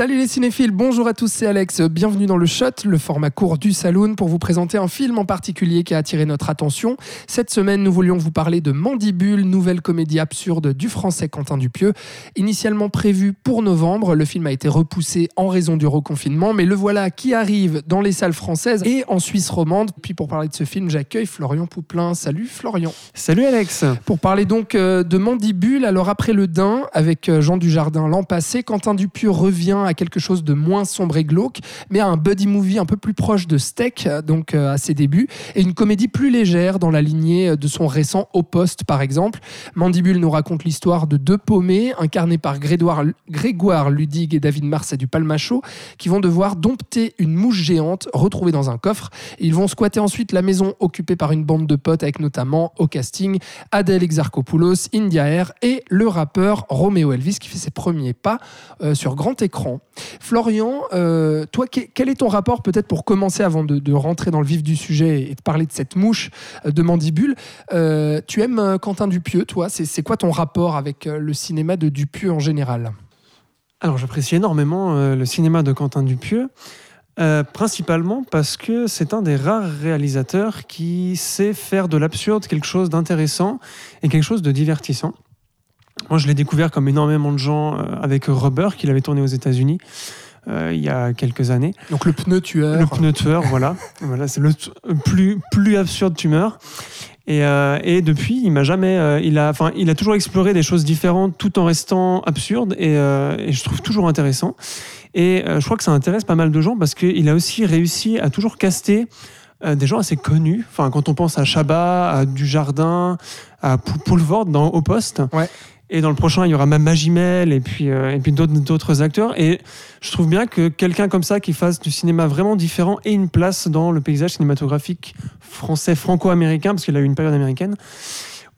Salut les cinéphiles, bonjour à tous, c'est Alex. Bienvenue dans le Shot, le format court du Saloon, pour vous présenter un film en particulier qui a attiré notre attention. Cette semaine, nous voulions vous parler de Mandibule, nouvelle comédie absurde du français Quentin Dupieux. Initialement prévu pour novembre, le film a été repoussé en raison du reconfinement, mais le voilà qui arrive dans les salles françaises et en Suisse romande. Puis pour parler de ce film, j'accueille Florian Pouplin. Salut Florian. Salut Alex Pour parler donc euh, de Mandibule, alors après le Dain, avec euh, Jean Dujardin l'an passé, Quentin Dupieux revient à quelque chose de moins sombre et glauque, mais à un buddy movie un peu plus proche de Steak, euh, donc euh, à ses débuts, et une comédie plus légère dans la lignée euh, de son récent Au Poste, par exemple. Mandibule nous raconte l'histoire de deux paumés, incarnés par Grégoire, Ludig et David Marseille du Palmacho, qui vont devoir dompter une mouche géante retrouvée dans un coffre. Ils vont squatter ensuite la maison occupée par une bande de potes, avec notamment au casting Adèle Exarchopoulos, India Air et le rappeur Romeo Elvis, qui fait ses premiers pas sur grand écran. Florian, euh, toi, que- quel est ton rapport, peut-être pour commencer avant de, rentrer dans le vif du sujet et de parler de cette mouche euh, de mandibule euh, Tu aimes Quentin Dupieux, toi? C'est quoi ton rapport avec le cinéma de Dupieux en général? Alors j'apprécie énormément le cinéma de Quentin Dupieux, principalement parce que c'est un des rares réalisateurs qui sait faire de l'absurde quelque chose d'intéressant et quelque chose de divertissant. Moi je l'ai découvert comme énormément de gens euh, avec Rubber qu'il avait tourné aux États-Unis euh, il y a quelques années. Donc le pneu tueur. Le pneu tueur, voilà. voilà c'est le plus, plus absurde tumeur. Et, euh, et depuis, il m'a jamais, euh, il a, enfin, il a toujours exploré des choses différentes, tout en restant absurde, et, et je trouve toujours intéressant. Et je crois que ça intéresse pas mal de gens parce qu'il a aussi réussi à toujours caster des gens assez connus. Enfin, quand on pense à Chabat, à Dujardin, à Pou- Poulvord dans Au Poste. Ouais. Et dans le prochain, il y aura même Magimel et puis, euh, et puis d'autres, acteurs. Et je trouve bien que quelqu'un comme ça qui fasse du cinéma vraiment différent ait une place dans le paysage cinématographique français franco-américain, parce qu'il a eu une période américaine.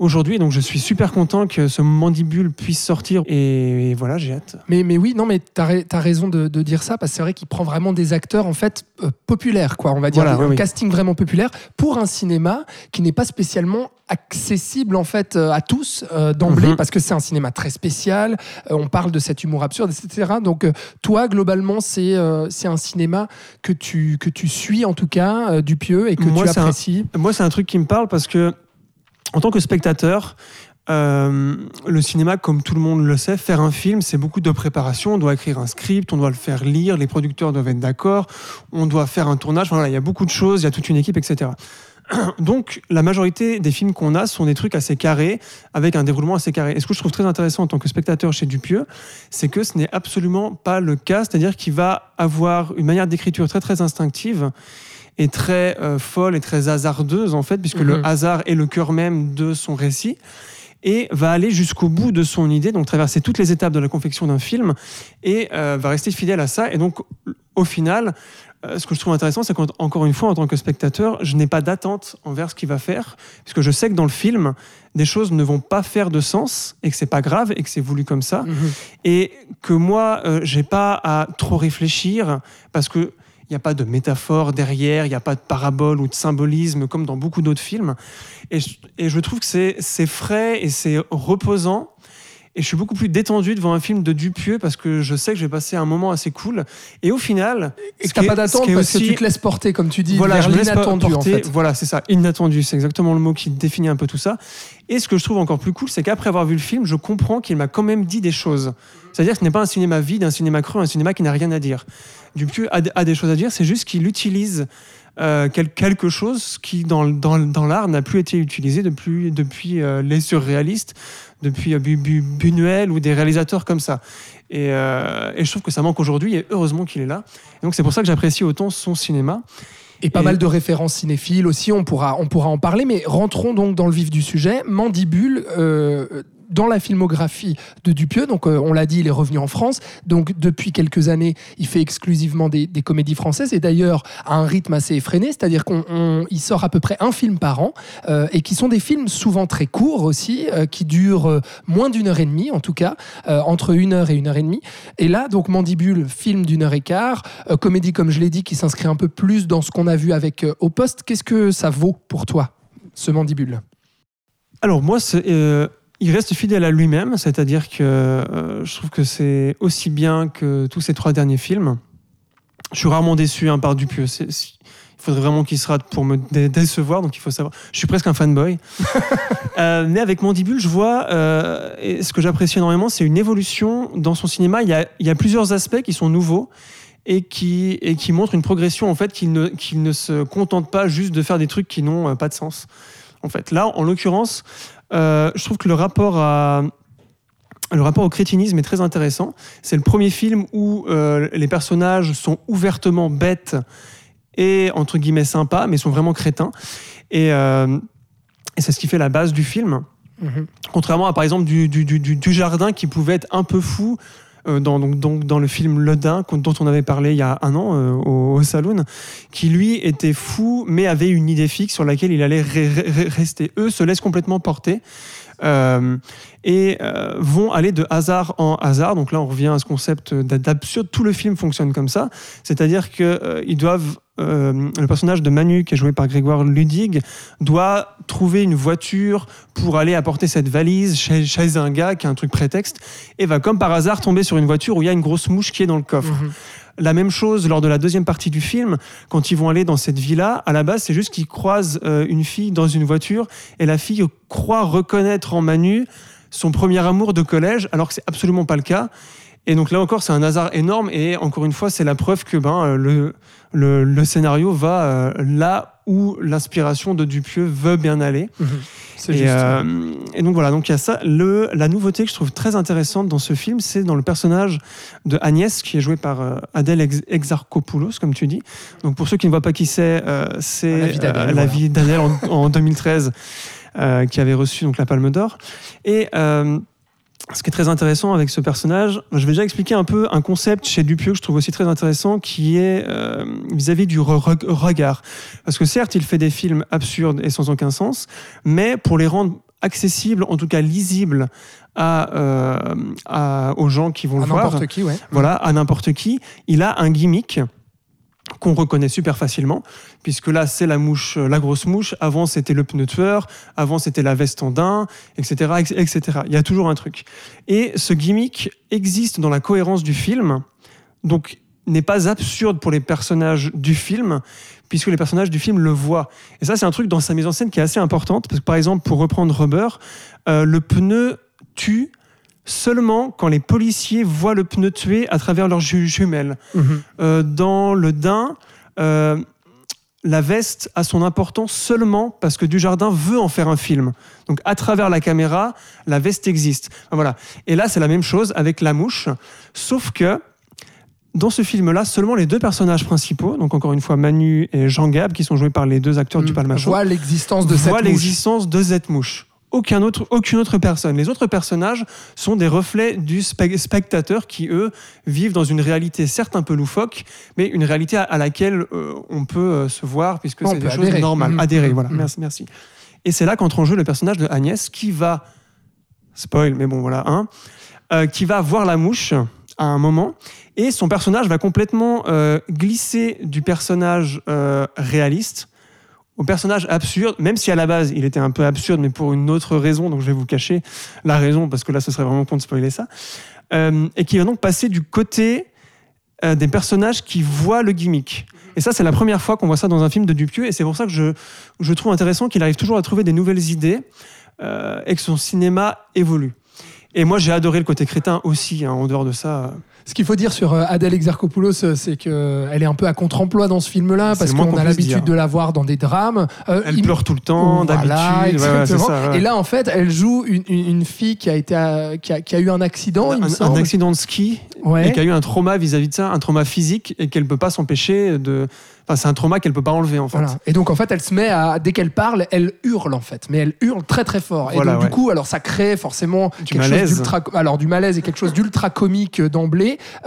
Aujourd'hui, donc je suis super content que ce mandibule puisse sortir et, voilà, j'ai hâte. Mais, mais oui, non, mais tu as, raison de, de dire ça, parce que c'est vrai qu'il prend vraiment des acteurs en fait euh, populaires, quoi, on va dire, Voilà, un oui, casting vraiment populaire pour un cinéma qui n'est pas spécialement accessible en fait euh, à tous euh, d'emblée, Mhm. parce que c'est un cinéma très spécial, on parle de cet humour absurde, etc. Donc toi, globalement, c'est c'est un cinéma que tu, que tu suis en tout cas, du pieux, et que Moi, tu un- apprécies. Moi, c'est un truc qui me parle parce que, en tant que spectateur, euh, le cinéma, comme tout le monde le sait, faire un film, c'est beaucoup de préparation. On doit écrire un script, on doit le faire lire, les producteurs doivent être d'accord, on doit faire un tournage. Enfin, il y a beaucoup de choses, il y a toute une équipe, etc. Donc, la majorité des films qu'on a sont des trucs assez carrés, avec un déroulement assez carré. Et ce que je trouve très intéressant en tant que spectateur chez Dupieux, c'est que ce n'est absolument pas le cas, c'est-à-dire qu'il va avoir une manière d'écriture très très instinctive et très euh, folle et très hasardeuse en fait, puisque Mhm. le hasard est le cœur même de son récit et va aller jusqu'au bout de son idée, donc traverser toutes les étapes de la confection d'un film et euh, va rester fidèle à ça. Et donc, au final, euh, ce que je trouve intéressant, c'est qu'encore une fois, en tant que spectateur, je n'ai pas d'attente envers ce qu'il va faire, puisque je sais que dans le film, des choses ne vont pas faire de sens et que c'est pas grave et que c'est voulu comme ça Mhm. et que moi, euh, j'ai pas à trop réfléchir parce que il n'y a pas de métaphore derrière, il n'y a pas de parabole ou de symbolisme comme dans beaucoup d'autres films. Et je, et je trouve que c'est c'est frais et c'est reposant. Et je suis beaucoup plus détendu devant un film de Dupieux parce que je sais que je vais passer un moment assez cool. Et au final, Et que t'as pas d'attente parce que tu te laisses porter, comme tu dis, voilà, vers l'inattendu en fait. Voilà, c'est ça, inattendu, c'est exactement le mot qui définit un peu tout ça. Et ce que je trouve encore plus cool, c'est qu'après avoir vu le film, je comprends qu'il m'a quand même dit des choses. C'est-à-dire que ce n'est pas un cinéma vide, un cinéma creux, un cinéma qui n'a rien à dire. Dupieux a, a des choses à dire, c'est juste qu'il utilise euh, quel- quelque chose qui, dans, dans, dans l'art, n'a plus été utilisé depuis, depuis euh, les surréalistes, depuis euh, Bu- Bu- Buñuel ou des réalisateurs comme ça. Et, euh, et je trouve que ça manque aujourd'hui, et heureusement qu'il est là. Et donc c'est pour ça que j'apprécie autant son cinéma. Et pas Et- mal de références cinéphiles aussi, on pourra, on pourra en parler, mais rentrons donc dans le vif du sujet. Mandibule, dans la filmographie de Dupieux. Donc, euh, on l'a dit, il est revenu en France. Donc, depuis quelques années, il fait exclusivement des, comédies françaises et d'ailleurs à un rythme assez effréné, c'est-à-dire qu'il sort à peu près un film par an euh, et qui sont des films souvent très courts aussi, euh, qui durent moins d'une heure et demie en tout cas, entre une heure et une heure et demie. Et là, donc Mandibule, film d'une heure et quart, comédie comme je l'ai dit, qui s'inscrit un peu plus dans ce qu'on a vu avec Au Poste. Qu'est-ce que ça vaut pour toi, ce Mandibule? Alors moi, c'est, il reste fidèle à lui-même, c'est-à-dire que euh, je trouve que c'est aussi bien que tous ces trois derniers films. Je suis rarement déçu hein, par Dupieux. C'est- il faudrait vraiment qu'il se rate pour me dé- décevoir, donc il faut savoir. Je suis presque un fanboy. Euh, mais avec Mandibule, je vois, euh, et ce que j'apprécie énormément, c'est une évolution dans son cinéma. Il y a, il y a plusieurs aspects qui sont nouveaux et qui, et qui montrent une progression, en fait, qu'il ne, ne se contente pas juste de faire des trucs qui n'ont pas de sens. En fait, là, en l'occurrence, euh, je trouve que le rapport à le rapport au crétinisme est très intéressant. C'est le premier film où euh, les personnages sont ouvertement bêtes et entre guillemets sympas, mais sont vraiment crétins. Et, euh, et c'est ce qui fait la base du film. Mhm. Contrairement à par exemple du, du- du jardin qui pouvait être un peu fou. Euh, dans, donc, dans le film Le Dain, dont on avait parlé il y a un an euh, au, Saloon, qui lui était fou, mais avait une idée fixe sur laquelle il allait re- re- rester. Eux se laissent complètement porter euh, et vont aller de hasard en hasard. Donc là, on revient à ce concept d'a- d'absurde. Tout le film fonctionne comme ça, c'est-à-dire que euh, ils doivent euh, le personnage de Manu, qui est joué par Grégoire Ludig, doit trouver une voiture pour aller apporter cette valise chez, chez un gars qui a un truc prétexte, et va comme par hasard tomber sur une voiture où il y a une grosse mouche qui est dans le coffre. Mhm. La même chose lors de la deuxième partie du film, quand ils vont aller dans cette villa, à la base, c'est juste qu'ils croisent euh, une fille dans une voiture, et la fille croit reconnaître en Manu son premier amour de collège, alors que c'est absolument pas le cas. Et donc là encore, c'est un hasard énorme, et encore une fois, c'est la preuve que ben, euh, le, le, le scénario va euh, là où l'inspiration de Dupieux veut bien aller. Mhm. C'est Et, juste. euh, et donc voilà, donc il y a ça. Le, la nouveauté que je trouve très intéressante dans ce film, c'est dans le personnage de Agnès, qui est joué par euh, Adèle Ex- Exarchopoulos, comme tu dis. Donc pour ceux qui ne voient pas qui c'est, euh, La c'est vie d'Adèle, euh, la vie d'Adèle en, en 2013, euh, qui avait reçu donc la Palme d'Or. Et euh, ce qui est très intéressant avec ce personnage, je vais déjà expliquer un peu un concept chez Dupieux que je trouve aussi très intéressant, qui est euh, vis-à-vis du re- re- regard. Parce que certes, il fait des films absurdes et sans aucun sens, mais pour les rendre accessibles, en tout cas lisibles à, euh, à- aux gens qui vont à le voir, qui, ouais. voilà, à n'importe qui, il a un gimmick qu'on reconnaît super facilement, puisque là c'est la mouche, euh, la grosse mouche. Avant c'était le pneu tueur, avant c'était la veste en etc., etc. Il y a toujours un truc. Et ce gimmick existe dans la cohérence du film, donc n'est pas absurde pour les personnages du film, puisque les personnages du film le voient. Et ça c'est un truc dans sa mise en scène qui est assez importante, parce que par exemple pour reprendre Rubber, euh, le pneu tue seulement quand les policiers voient le pneu tuer à travers leurs ju- jumelles. Mhm. Euh, dans le Dain, euh, la veste a son importance seulement parce que Dujardin veut en faire un film. Donc à travers la caméra, la veste existe. Voilà. Et là, c'est la même chose avec la mouche, sauf que dans ce film-là, seulement les deux personnages principaux, donc encore une fois Manu et Jean Gab, qui sont joués par les deux acteurs du Palmachot, voit l'existence de cette voient mouche. l'existence de cette mouche. Aucun autre, aucune autre personne. Les autres personnages sont des reflets du spe- spectateur qui, eux, vivent dans une réalité certes un peu loufoque, mais une réalité à, à laquelle euh, on peut euh, se voir puisque c'est des choses adhérer. normales. Mhm. Adhérer, voilà. Mhm. Merci, merci. Et c'est là qu'entre en jeu le personnage de Agnès qui va, spoil, mais bon voilà, hein, euh, qui va voir la mouche à un moment et son personnage va complètement euh, glisser du personnage réaliste au personnage absurde, même si à la base il était un peu absurde, mais pour une autre raison, donc je vais vous cacher la raison parce que là ce serait vraiment con de spoiler ça, Euh, et qui va donc passer du côté euh, des personnages qui voient le gimmick. Et ça, c'est la première fois qu'on voit ça dans un film de Dupieux, et c'est pour ça que je, je trouve intéressant qu'il arrive toujours à trouver des nouvelles idées euh, et que son cinéma évolue. Et moi, j'ai adoré le côté crétin aussi, hein, en dehors de ça. Ce qu'il faut dire sur euh, Adèle Exarchopoulos, euh, c'est qu'elle est un peu à contre-emploi dans ce film-là, parce qu'on a l'habitude de la voir dans des drames. Euh, Elle il- pleure tout le temps, Voilà, d'habitude. Ouais, ouais, ouais. Et là, en fait, elle joue une, une- une fille qui a, été à- qui, a, qui a eu un accident, il me un, un accident de ski et qui a eu un trauma vis-à-vis de ça, un trauma physique et qu'elle peut pas s'empêcher de. Enfin, c'est un trauma qu'elle peut pas enlever en fait. Voilà. Et donc en fait, elle se met à dès qu'elle parle, elle hurle en fait, mais elle hurle très très fort. Voilà, et donc du coup, alors ça crée forcément Du quelque malaise. chose d'ultra, alors du malaise et quelque chose d'ultra comique euh,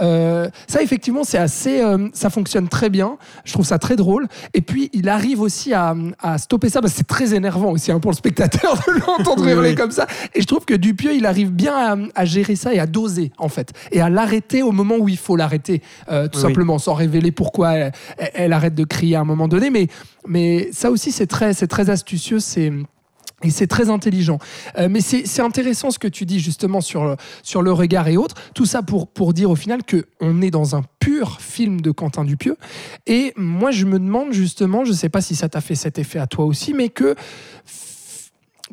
Euh, ça effectivement, c'est assez, euh, ça fonctionne très bien. Je trouve ça très drôle. Et puis il arrive aussi à, à stopper ça parce que c'est très énervant aussi hein, pour le spectateur de l'entendre Oui, hurler oui. comme ça. Et je trouve que Dupieux, il arrive bien à, à gérer ça et à doser en fait, et à l'arrêter au moment où il faut l'arrêter, euh, tout Oui, simplement, sans révéler pourquoi elle, elle- elle arrête de crier à un moment donné. Mais, mais ça aussi, c'est très, c'est très astucieux. C'est et c'est très intelligent. Euh, mais c'est intéressant ce que tu dis justement sur, sur le regard et autres. Tout ça pour, pour dire au final qu'on est dans un pur film de Quentin Dupieux. Et moi, je me demande justement, je ne sais pas si ça t'a fait cet effet à toi aussi, mais que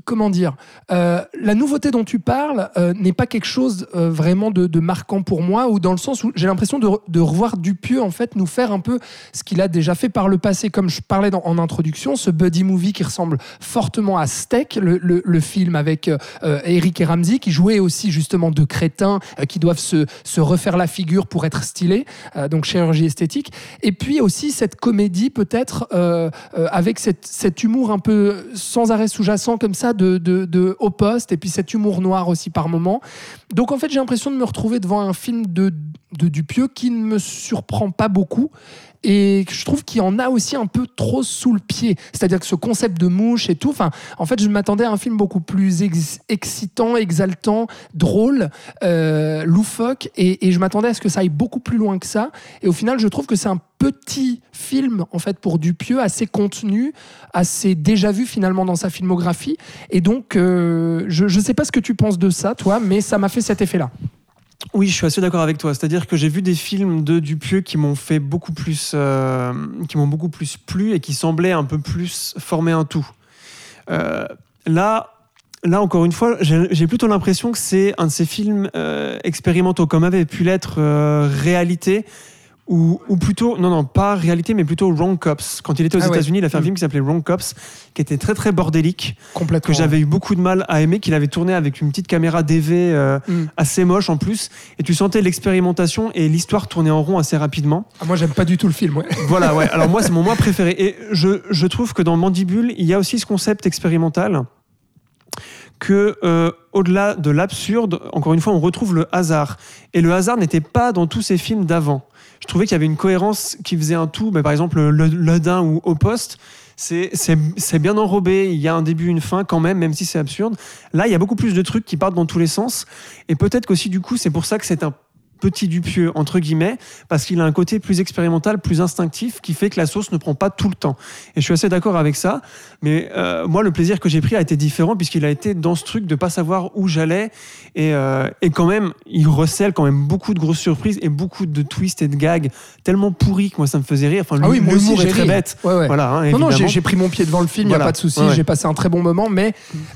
comment dire, euh, la nouveauté dont tu parles euh, n'est pas quelque chose euh, vraiment de, marquant pour moi, ou dans le sens où j'ai l'impression de, re- de revoir Dupieux en fait nous faire un peu ce qu'il a déjà fait par le passé, comme je parlais en introduction, ce buddy movie qui ressemble fortement à Steak, le, film avec Eric et Ramsey, qui jouaient aussi justement de crétins qui doivent se, se refaire la figure pour être stylés, donc chirurgie esthétique, et puis aussi cette comédie peut-être avec cette, cet humour un peu sans arrêt sous-jacent comme ça de, de, haut poste et puis cet humour noir aussi par moment. Donc en fait j'ai l'impression de me retrouver devant un film de, de Dupieux qui ne me surprend pas beaucoup et je trouve qu'il en a aussi un peu trop sous le pied. C'est-à-dire que ce concept de mouche et tout, en fait, je m'attendais à un film beaucoup plus ex- excitant, exaltant, drôle, euh, loufoque, et, et je m'attendais à ce que ça aille beaucoup plus loin que ça. Et au final, je trouve que c'est un petit film, en fait, pour Dupieux, assez contenu, assez déjà vu finalement dans sa filmographie. Et donc, euh, je ne sais pas ce que tu penses de ça, toi, mais ça m'a fait cet effet-là. Oui, je suis assez d'accord avec toi. C'est-à-dire que j'ai vu des films de Dupieux qui m'ont fait beaucoup plus, euh, qui m'ont beaucoup plus plu et qui semblaient un peu plus former un tout. Euh, là, là encore une fois, j'ai plutôt l'impression que c'est un de ces films euh, expérimentaux, comme avait pu l'être réalité. Ou, ou plutôt, non, non, pas réalité, mais plutôt Wrong Cops. Quand il était aux Ah ouais. États-Unis, il a fait un Mm. film qui s'appelait Wrong Cops, qui était très très bordélique, que j'avais eu beaucoup de mal à aimer, qu'il avait tourné avec une petite caméra DV euh, Mm. assez moche en plus, et tu sentais l'expérimentation et l'histoire tourner en rond assez rapidement. Ah, moi, j'aime pas du tout le film. ouais. Voilà, ouais. Alors moi, c'est mon moins préféré. Et je, je trouve que dans Mandibule, il y a aussi ce concept expérimental que euh, au-delà de l'absurde, encore une fois, on retrouve le hasard. Et le hasard n'était pas dans tous ces films d'avant. Je trouvais qu'il y avait une cohérence qui faisait un tout. Mais par exemple, le, Dain ou Au Poste, c'est bien enrobé. Il y a un début, une fin quand même, même si c'est absurde. Là, il y a beaucoup plus de trucs qui partent dans tous les sens. Et peut-être qu'aussi, du coup, c'est pour ça que c'est un petit Dupieux, entre guillemets, parce qu'il a un côté plus expérimental, plus instinctif, qui fait que la sauce ne prend pas tout le temps. Et je suis assez d'accord avec ça. Mais euh, moi, le plaisir que j'ai pris a été différent, puisqu'il a été dans ce truc de pas savoir où j'allais. Et, euh, et quand même, il recèle quand même beaucoup de grosses surprises et beaucoup de twists et de gags tellement pourris que moi, ça me faisait rire. Enfin, Ah oui, moi aussi, est très ri. bête. Ouais, ouais. Voilà, hein, Non, non, j'ai pris mon pied devant le film, il n'y Voilà. a pas de souci, Ouais, j'ai passé un très bon moment, mais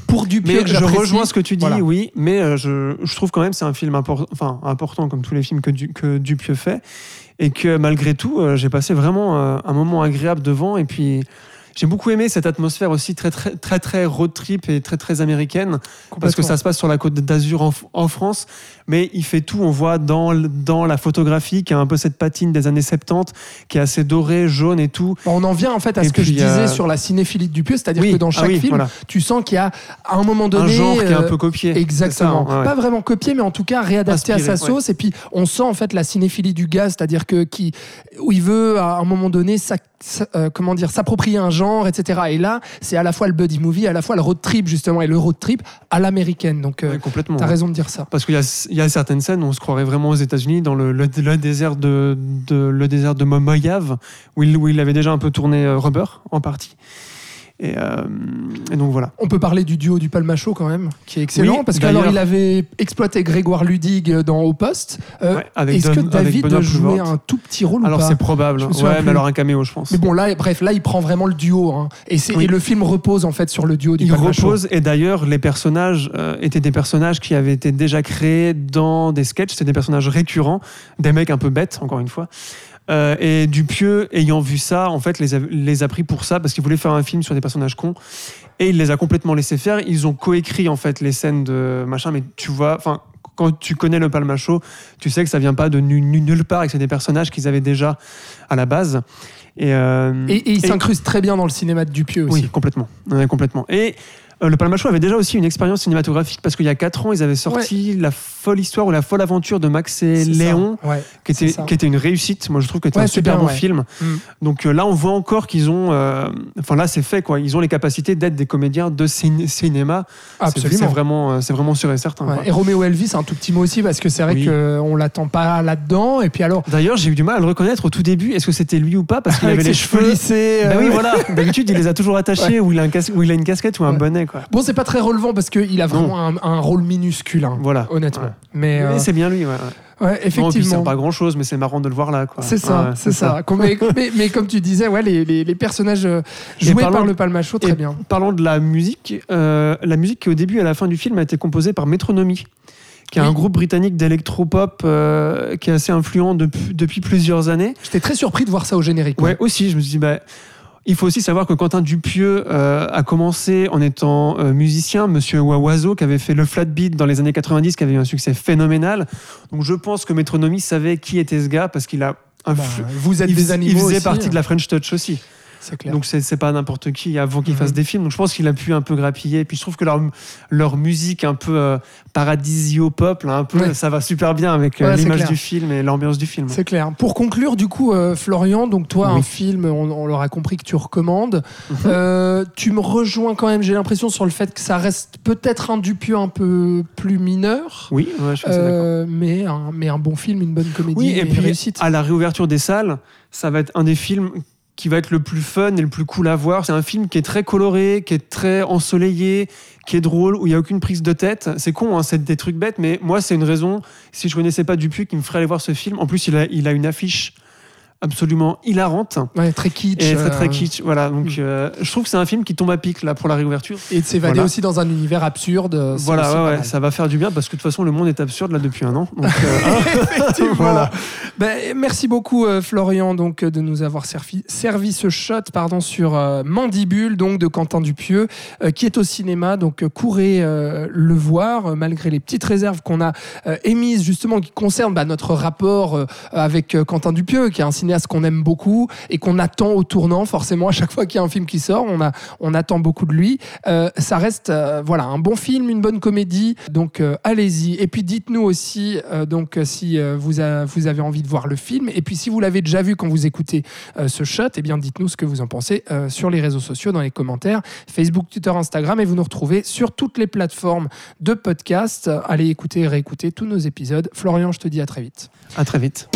pour Dupieux, Mais que je rejoins ce que tu dis, Voilà. oui, mais euh, je, je trouve quand même que c'est un film enfin, important, comme tous les films que, que Dupieux fait, et que malgré tout, euh, j'ai passé vraiment euh, un moment agréable devant, et puis j'ai beaucoup aimé cette atmosphère aussi très très très très road trip et très très américaine, parce que ça se passe sur la côte d'Azur en, en France, mais il fait tout, on voit dans, dans la photographie qui a un peu cette patine des années 70, qui est assez dorée, jaune et tout. Bon, on en vient en fait à Et ce que je disais euh, sur la cinéphilie de Dupieux, c'est-à-dire Oui, que dans ah chaque oui, film, voilà. tu sens qu'il y a à un moment donné un genre qui est un euh, peu copié. Exactement. Ça, hein, ouais. Pas vraiment copié, mais en tout cas réadapté à sa sauce. Et puis on sent en fait la cinéphilie du gars, c'est-à-dire que qui, où il veut à un moment donné euh, comment dire s'approprier un genre, etc. Et là, c'est à la fois le buddy movie, à la fois le road trip justement, et le road trip à l'américaine. Donc euh, Ouais, complètement. t'as ouais. raison de dire ça. Parce qu'il y a, il y a certaines scènes où on se croirait vraiment aux États-Unis, dans le, le- le désert de, de- le désert de où il, où il avait déjà un peu tourné euh, Rubber en partie. Et, euh, et donc voilà. On peut parler du duo du Palmacho quand même, qui est excellent, Oui, parce qu'alors il avait exploité Grégoire Ludig dans Au Poste. Euh, Ouais, Est-ce que David jouait Poulvord. un tout petit rôle Alors c'est probable. Ouais, mais alors un caméo, je pense. Mais bon, là, bref, là, il prend vraiment le duo. hein. Et, c'est- Oui. et le film repose en fait sur le duo du Il Palmacho. repose, et d'ailleurs, les personnages euh, étaient des personnages qui avaient été déjà créés dans des sketchs. C'était des personnages récurrents, des mecs un peu bêtes, encore une fois. Euh, et Dupieux, ayant vu ça, en fait, les a, les a pris pour ça, parce qu'il voulait faire un film sur des personnages cons. Et il les a complètement laissés faire. Ils ont coécrit, en fait, les scènes de machin, mais tu vois, enfin. Quand tu connais le Palmacho, tu sais que ça vient pas de nu- nu- nulle part et que c'est des personnages qu'ils avaient déjà à la base. Et, euh, Et, et il et- s'incruste très bien dans le cinéma de Dupieux aussi. Oui, complètement. Ouais, complètement. Et euh, le Palmachot avait déjà aussi une expérience cinématographique parce qu'il y a 4 ans, ils avaient sorti La folle histoire ou La folle aventure de Max et. Léon, Ouais. qui, était, qui une réussite. Moi, je trouve que c'était Ouais, un super bien, bon film. Mm. Donc euh, là, on voit encore qu'ils ont. euh, Enfin, là, c'est fait, quoi. Ils ont les capacités d'être des comédiens de cin- cinéma. C'est- C'est Absolument. vraiment, c'est vraiment sûr et certain. Et Roméo Elvis, un tout petit mot aussi, parce que c'est vrai Oui. qu'on l'attend pas là-dedans. Et puis alors, D'ailleurs, j'ai eu du mal à le reconnaître au tout début. Est-ce que c'était lui ou pas? Parce qu'il avait les cheveux lissés. Ben oui, voilà. D'habitude, il les a toujours attachés ou, il a un cas- ou il a une casquette ou un bonnet, quoi. Bon, c'est pas très relevant parce qu'il a vraiment un, un rôle minuscule, hein, Voilà. honnêtement. Ouais. Mais, euh, Mais c'est bien lui, ouais. ouais. ouais, Non, et puis c'est effectivement. pas grand chose, mais c'est marrant de le voir là. C'est ça, Ouais, c'est ça. Mais, mais- mais comme tu disais, ouais, les, les- les personnages euh, joués par le Palmacho, très bien. Parlons de la musique. euh, la musique qui, au début et à la fin du film, a été composée par Metronomy, qui est Oui. un groupe britannique d'électropop euh, qui est assez influent depuis, depuis plusieurs années. J'étais très surpris de voir ça au générique. Ouais, aussi, je me suis dit, bah, il faut aussi savoir que Quentin Dupieux euh, a commencé en étant euh, musicien, Monsieur Wawazo, qui avait fait le flat beat dans les années 90, qui avait eu un succès phénoménal. Donc je pense que Metronomy savait qui était ce gars parce qu'il a. Bah, vous êtes il, des animaux il faisait aussi, partie hein. de la French Touch aussi. Clair. Donc c'est pas n'importe qui avant qu'il Mhm. fasse des films. Donc je pense qu'il a pu un peu grappiller. Et puis je trouve que leur, leur musique un peu euh, paradisio-pop, un peu, Ouais. ça va super bien avec euh, Ouais, l'image du film et l'ambiance du film. C'est clair. Pour conclure, du coup, euh, Florian, donc toi, Oui. un film, on, on l'aura compris que tu recommandes. Mhm. Euh, tu me rejoins quand même, j'ai l'impression, sur le fait que ça reste peut-être un Dupieux un peu plus mineur. Oui, ouais, je suis d'accord. mais, un, mais un bon film, une bonne comédie, Oui, et puis réussite. à la réouverture des salles, ça va être un des films qui va être le plus fun et le plus cool à voir. C'est un film qui est très coloré, qui est très ensoleillé, qui est drôle, où il n'y a aucune prise de tête. C'est con, hein, c'est des trucs bêtes, mais moi, c'est une raison, si je connaissais pas Dupuis, qui me ferait aller voir ce film. En plus, il a une affiche absolument hilarante. Ouais, très kitsch. Et très très euh, kitsch, voilà. Donc, Mm. euh, je trouve que c'est un film qui tombe à pic là pour la réouverture. Et de s'évader Voilà. aussi dans un univers absurde. Voilà, ouais, ouais, ça va faire du bien parce que de toute façon le monde est absurde là depuis un an. Donc, euh, hein. Voilà. Ben, merci beaucoup euh, Florian donc de nous avoir servi, servi ce shot pardon sur Mandibule donc de Quentin Dupieux qui est au cinéma donc courez le voir malgré les petites réserves qu'on a émises justement qui concernent bah, notre rapport avec Quentin Dupieux qui est un cinéaste qu'on aime beaucoup et qu'on attend au tournant forcément à chaque fois qu'il y a un film qui sort on a on attend beaucoup de lui. Euh, ça reste euh, voilà un bon film une bonne comédie donc euh, allez-y. Et puis dites-nous aussi donc si vous, a- vous avez envie de voir le film. Et puis si vous l'avez déjà vu quand vous écoutez ce shot et bien dites-nous ce que vous en pensez sur les réseaux sociaux dans les commentaires Facebook Twitter Instagram et vous nous retrouvez sur toutes les plateformes de podcast. Allez écouter réécouter tous nos épisodes. Florian je te dis à très vite. À très vite.